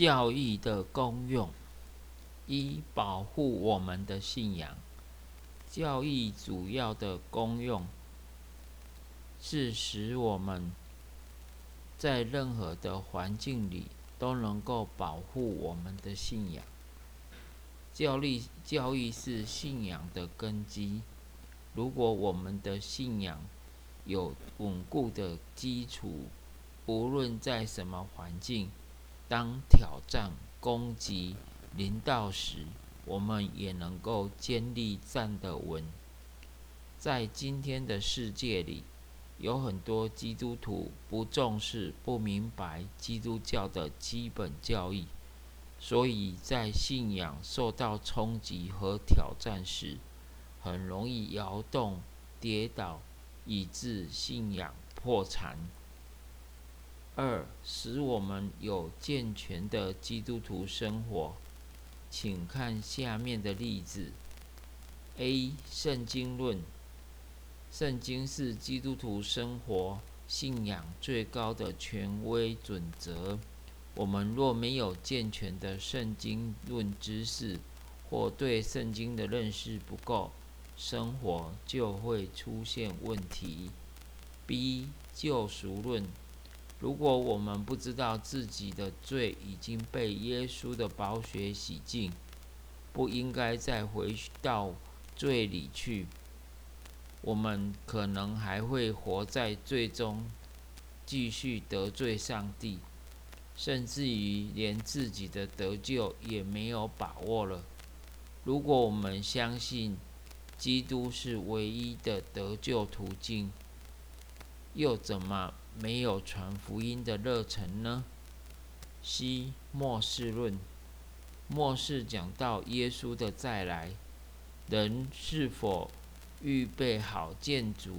教义的功用：一、保护我们的信仰。教义主要的功用是使我们在任何的环境里都能够保护我们的信仰。教力教义是信仰的根基。如果我们的信仰有稳固的基础，无论在什么环境，当挑战、攻击临到时，我们也能够坚立站得稳。在今天的世界里，有很多基督徒不重视、不明白基督教的基本教义，所以在信仰受到冲击和挑战时，很容易摇动、跌倒，以致信仰破产。二，使我们有健全的基督徒生活，请看下面的例子：A. 圣经论。圣经是基督徒生活信仰最高的权威准则。我们若没有健全的圣经论知识，或对圣经的认识不够，生活就会出现问题。B. 救赎论。如果我们不知道自己的罪已经被耶稣的宝血洗净，不应该再回到罪里去，我们可能还会活在罪中，继续得罪上帝，甚至于连自己的得救也没有把握了。如果我们相信基督是唯一的得救途径，又怎么？没有传福音的热忱呢？C 末世论，末世讲到耶稣的再来，人是否预备好建筑？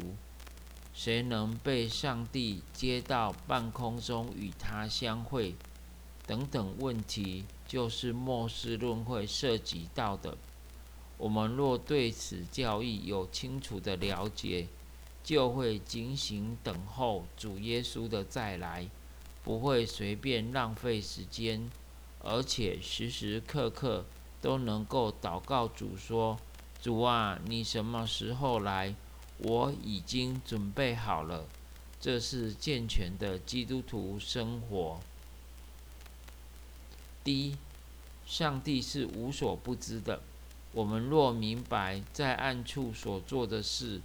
谁能被上帝接到半空中与他相会？等等问题，就是末世论会涉及到的。我们若对此教义有清楚的了解，就会警醒等候主耶稣的再来，不会随便浪费时间，而且时时刻刻都能够祷告主说：“主啊，你什么时候来？我已经准备好了。”这是健全的基督徒生活。第一，上帝是无所不知的。我们若明白在暗处所做的事，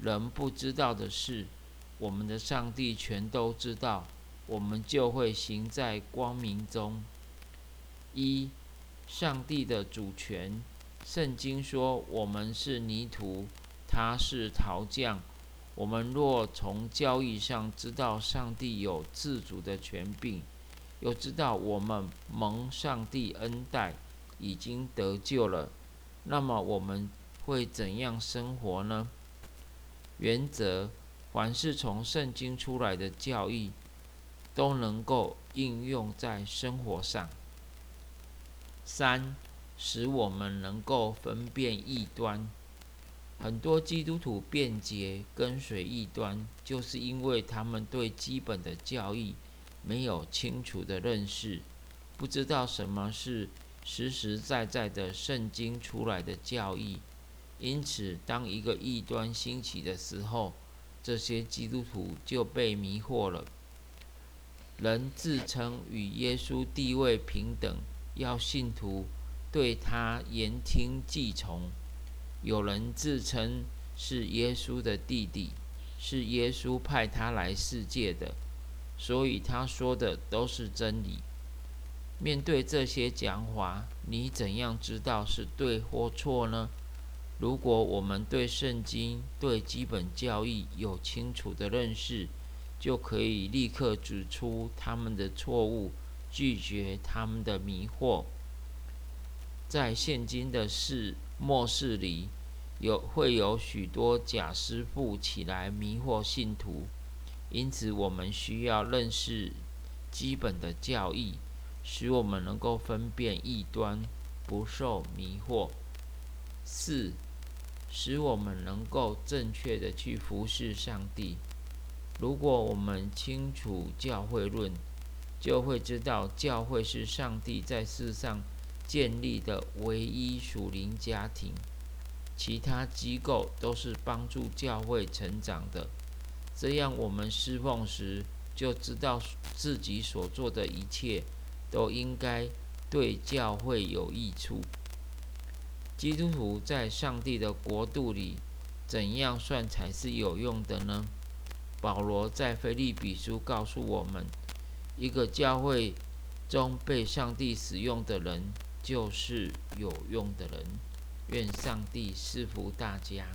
人不知道的事，我们的上帝全都知道，我们就会行在光明中。一，上帝的主权。圣经说，我们是泥土，他是陶匠。我们若从交易上知道上帝有自主的权柄，又知道我们蒙上帝恩待，已经得救了，那么我们会怎样生活呢？原则，凡是从圣经出来的教义，都能够应用在生活上。三，使我们能够分辨异端。很多基督徒辩解跟随异端，就是因为他们对基本的教义没有清楚的认识，不知道什么是实实在在的圣经出来的教义。因此，当一个异端兴起的时候，这些基督徒就被迷惑了。人自称与耶稣地位平等，要信徒对他言听计从；有人自称是耶稣的弟弟，是耶稣派他来世界的，所以他说的都是真理。面对这些讲法，你怎样知道是对或错呢？如果我们对圣经、对基本教义有清楚的认识，就可以立刻指出他们的错误，拒绝他们的迷惑。在现今的世末世里，有会有许多假师傅起来迷惑信徒，因此我们需要认识基本的教义，使我们能够分辨异端，不受迷惑。四。使我们能够正确的去服侍上帝。如果我们清楚教会论，就会知道教会是上帝在世上建立的唯一属灵家庭，其他机构都是帮助教会成长的。这样，我们侍奉时就知道自己所做的一切都应该对教会有益处。基督徒在上帝的国度里，怎样算才是有用的呢？保罗在腓利比书告诉我们，一个教会中被上帝使用的人，就是有用的人。愿上帝赐福大家。